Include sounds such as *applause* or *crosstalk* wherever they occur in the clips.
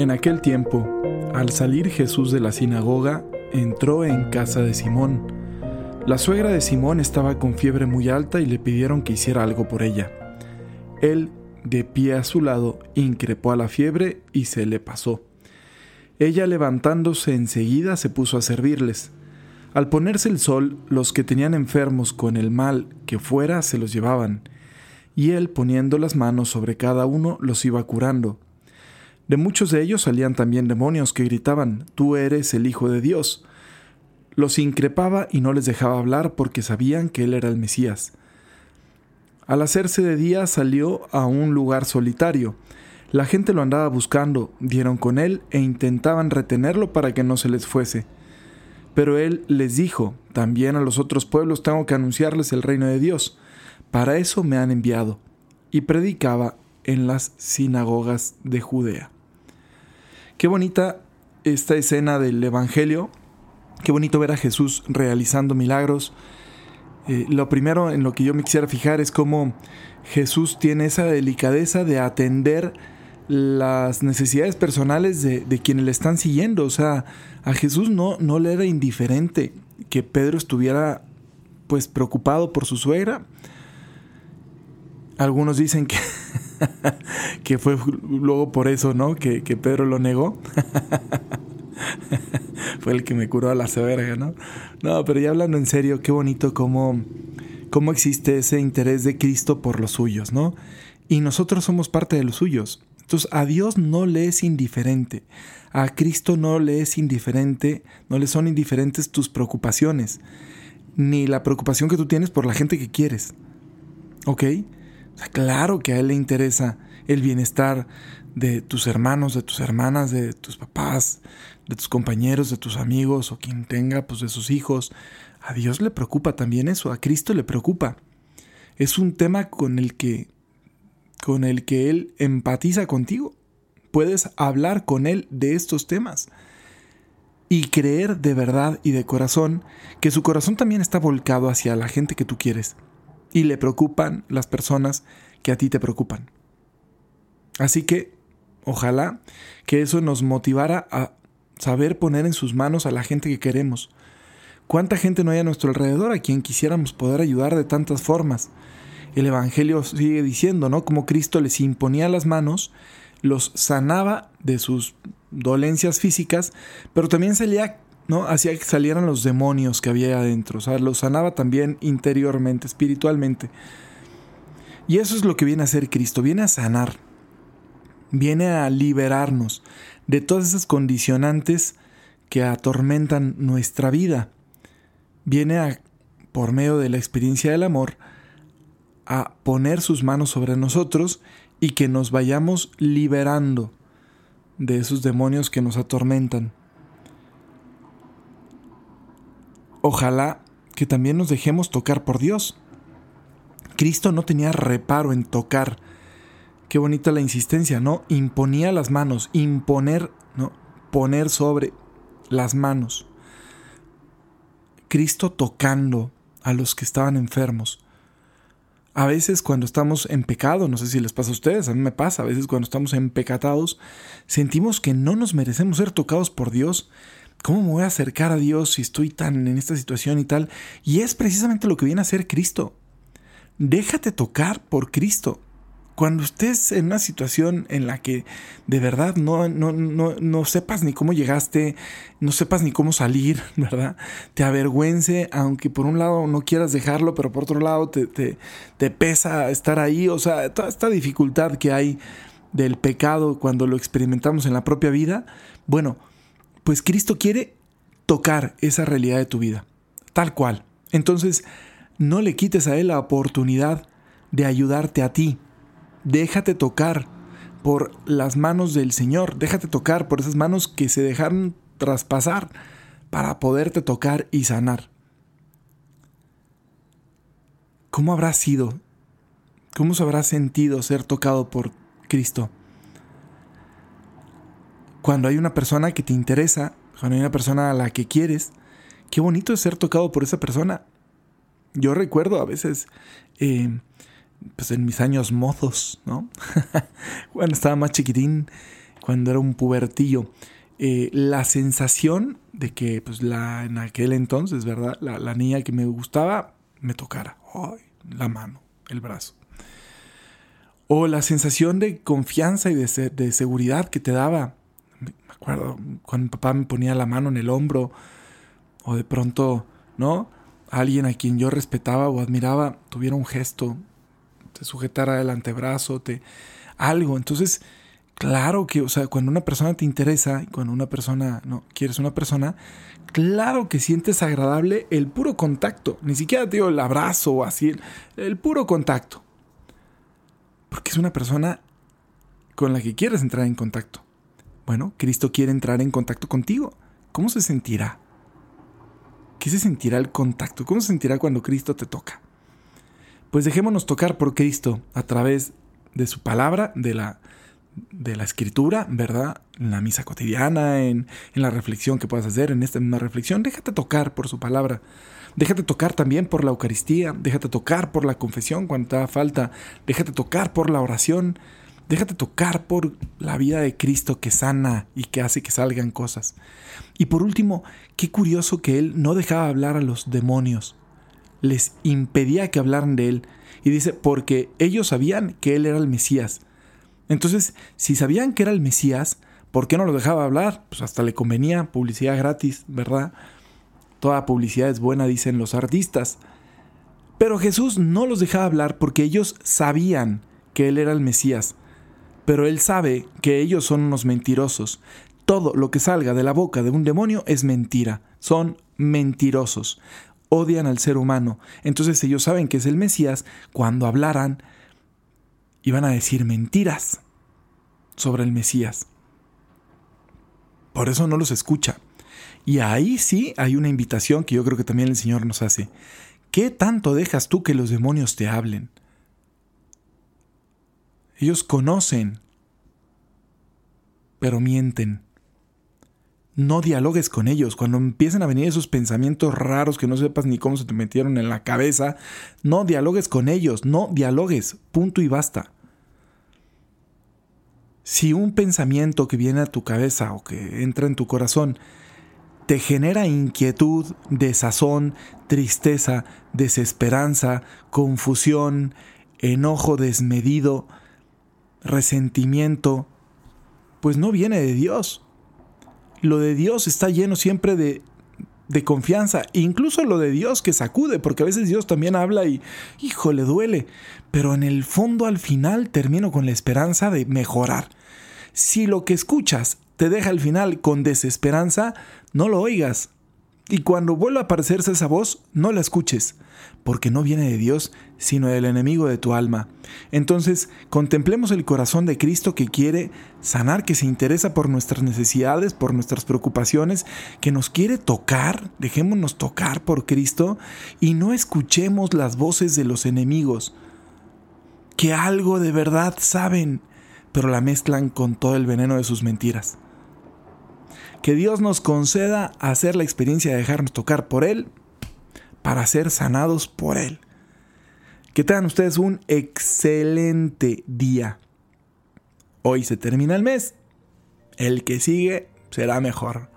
En aquel tiempo, al salir Jesús de la sinagoga, entró en casa de Simón. La suegra de Simón estaba con fiebre muy alta y le pidieron que hiciera algo por ella. Él, de pie a su lado, increpó a la fiebre y se le pasó. Ella levantándose enseguida se puso a servirles. Al ponerse el sol, los que tenían enfermos con el mal que fuera se los llevaban, y él poniendo las manos sobre cada uno los iba curando. De muchos de ellos salían también demonios que gritaban, Tú eres el Hijo de Dios. Los increpaba y no les dejaba hablar porque sabían que él era el Mesías. Al hacerse de día salió a un lugar solitario. La gente lo andaba buscando, dieron con él e intentaban retenerlo para que no se les fuese. Pero él les dijo, también a los otros pueblos tengo que anunciarles el reino de Dios. Para eso me han enviado. Y predicaba en las sinagogas de Judea. Qué bonita esta escena del Evangelio. Qué bonito ver a Jesús realizando milagros. Eh, lo primero en lo que yo me quisiera fijar es cómo Jesús tiene esa delicadeza de atender las necesidades personales de, quienes le están siguiendo. O sea, a Jesús no, no le era indiferente que Pedro estuviera pues preocupado por su suegra. Algunos dicen que *laughs* que fue luego por eso, ¿no? Que, Pedro lo negó. *laughs* fue el que me curó a la severa, ¿no? No, pero ya hablando en serio, qué bonito cómo, cómo existe ese interés de Cristo por los suyos, ¿no? Y nosotros somos parte de los suyos. Entonces a Dios no le es indiferente, a Cristo no le es indiferente, no le son indiferentes tus preocupaciones, ni la preocupación que tú tienes por la gente que quieres. ¿Ok? Claro que a Él le interesa el bienestar de tus hermanos, de tus hermanas, de tus papás, de tus compañeros, de tus amigos o quien tenga, pues de sus hijos. A Dios le preocupa también eso, a Cristo le preocupa. Es un tema con el que con el que él empatiza contigo. Puedes hablar con él de estos temas y creer de verdad y de corazón que su corazón también está volcado hacia la gente que tú quieres y le preocupan las personas que a ti te preocupan. Así que, ojalá que eso nos motivara a saber poner en sus manos a la gente que queremos. ¿Cuánta gente no hay a nuestro alrededor a quien quisiéramos poder ayudar de tantas formas? El Evangelio sigue diciendo, ¿no? Como Cristo les imponía las manos, los sanaba de sus dolencias físicas, pero también salía ¿no? Hacía que salieran los demonios que había adentro, o sea, los sanaba también interiormente, espiritualmente. Y eso es lo que viene a hacer Cristo, viene a sanar, viene a liberarnos de todas esas condicionantes que atormentan nuestra vida. Viene a, por medio de la experiencia del amor, a poner sus manos sobre nosotros y que nos vayamos liberando de esos demonios que nos atormentan. Ojalá que también nos dejemos tocar por Dios. Cristo no tenía reparo en tocar. Qué bonita la insistencia, ¿no? Imponía las manos, imponer, ¿no? Poner sobre las manos. Cristo tocando a los que estaban enfermos. A veces cuando estamos en pecado, no sé si les pasa a ustedes, a mí me pasa, a veces cuando estamos empecatados, sentimos que no nos merecemos ser tocados por Dios ¿Cómo me voy a acercar a Dios si estoy tan en esta situación y tal? Y es precisamente lo que viene a hacer Cristo. Déjate tocar por Cristo. Cuando estés en una situación en la que de verdad no, no, no, sepas ni cómo llegaste, no sepas ni cómo salir, *laughs* ¿verdad? Te avergüence, aunque por un lado no quieras dejarlo, pero por otro lado te, te, te pesa estar ahí. O sea, toda esta dificultad que hay del pecado cuando lo experimentamos en la propia vida. Bueno, pues Cristo quiere tocar esa realidad de tu vida, tal cual. Entonces, no le quites a Él la oportunidad de ayudarte a ti. Déjate tocar por las manos del Señor, déjate tocar por esas manos que se dejaron traspasar para poderte tocar y sanar. ¿Cómo habrá sido? ¿Cómo se habrá sentido ser tocado por Cristo? Cuando hay una persona que te interesa, cuando hay una persona a la que quieres, qué bonito es ser tocado por esa persona. Yo recuerdo a veces, eh, pues en mis años mozos, ¿no? *laughs* cuando estaba más chiquitín, cuando era un pubertillo, eh, la sensación de que pues, la, en aquel entonces, ¿verdad? La, niña que me gustaba me tocara la mano, el brazo. O la sensación de confianza y de, de seguridad que te daba. Me acuerdo cuando mi papá me ponía la mano en el hombro o de pronto, ¿no? Alguien a quien yo respetaba o admiraba tuviera un gesto, te sujetara el antebrazo, te algo. Entonces, claro que, o sea, cuando una persona te interesa, cuando una persona, no, quieres una persona, claro que sientes agradable el puro contacto. Ni siquiera te digo el abrazo o así, el puro contacto. Porque es una persona con la que quieres entrar en contacto. Bueno, Cristo quiere entrar en contacto contigo. ¿Cómo se sentirá? ¿Qué se sentirá el contacto? ¿Cómo se sentirá cuando Cristo te toca? Pues dejémonos tocar por Cristo a través de su palabra, de la, de la escritura, ¿verdad? En la misa cotidiana, en, en la reflexión que puedas hacer, en esta misma reflexión. Déjate tocar por su palabra. Déjate tocar también por la Eucaristía. Déjate tocar por la confesión cuando te da falta. Déjate tocar por la oración. Déjate tocar por la vida de Cristo que sana y que hace que salgan cosas. Y por último, qué curioso que Él no dejaba hablar a los demonios. Les impedía que hablaran de Él. Y dice, porque ellos sabían que Él era el Mesías. Entonces, si sabían que era el Mesías, ¿por qué no lo dejaba hablar? Pues hasta le convenía publicidad gratis, ¿verdad? Toda publicidad es buena, dicen los artistas. Pero Jesús no los dejaba hablar porque ellos sabían que Él era el Mesías pero él sabe que ellos son unos mentirosos. Todo lo que salga de la boca de un demonio es mentira. Son mentirosos. Odian al ser humano. Entonces ellos saben que es el Mesías. Cuando hablaran, iban a decir mentiras sobre el Mesías. Por eso no los escucha. Y ahí sí hay una invitación que yo creo que también el Señor nos hace. ¿Qué tanto dejas tú que los demonios te hablen? Ellos conocen, pero mienten. No dialogues con ellos. Cuando empiecen a venir esos pensamientos raros que no sepas ni cómo se te metieron en la cabeza, no dialogues con ellos, no dialogues, punto y basta. Si un pensamiento que viene a tu cabeza o que entra en tu corazón te genera inquietud, desazón, tristeza, desesperanza, confusión, enojo desmedido, resentimiento, pues no viene de Dios. Lo de Dios está lleno siempre de, de confianza, incluso lo de Dios que sacude, porque a veces Dios también habla y, hijo, le duele, pero en el fondo al final termino con la esperanza de mejorar. Si lo que escuchas te deja al final con desesperanza, no lo oigas. Y cuando vuelva a aparecerse esa voz, no la escuches porque no viene de Dios, sino del enemigo de tu alma. Entonces, contemplemos el corazón de Cristo que quiere sanar, que se interesa por nuestras necesidades, por nuestras preocupaciones, que nos quiere tocar, dejémonos tocar por Cristo y no escuchemos las voces de los enemigos, que algo de verdad saben, pero la mezclan con todo el veneno de sus mentiras. Que Dios nos conceda hacer la experiencia de dejarnos tocar por Él para ser sanados por Él. Que tengan ustedes un excelente día. Hoy se termina el mes. El que sigue será mejor.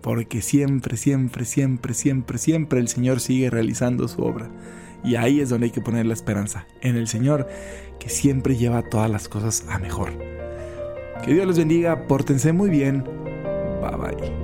Porque siempre, siempre, siempre, siempre, siempre el Señor sigue realizando su obra. Y ahí es donde hay que poner la esperanza. En el Señor que siempre lleva todas las cosas a mejor. Que Dios les bendiga. Pórtense muy bien. Bye bye.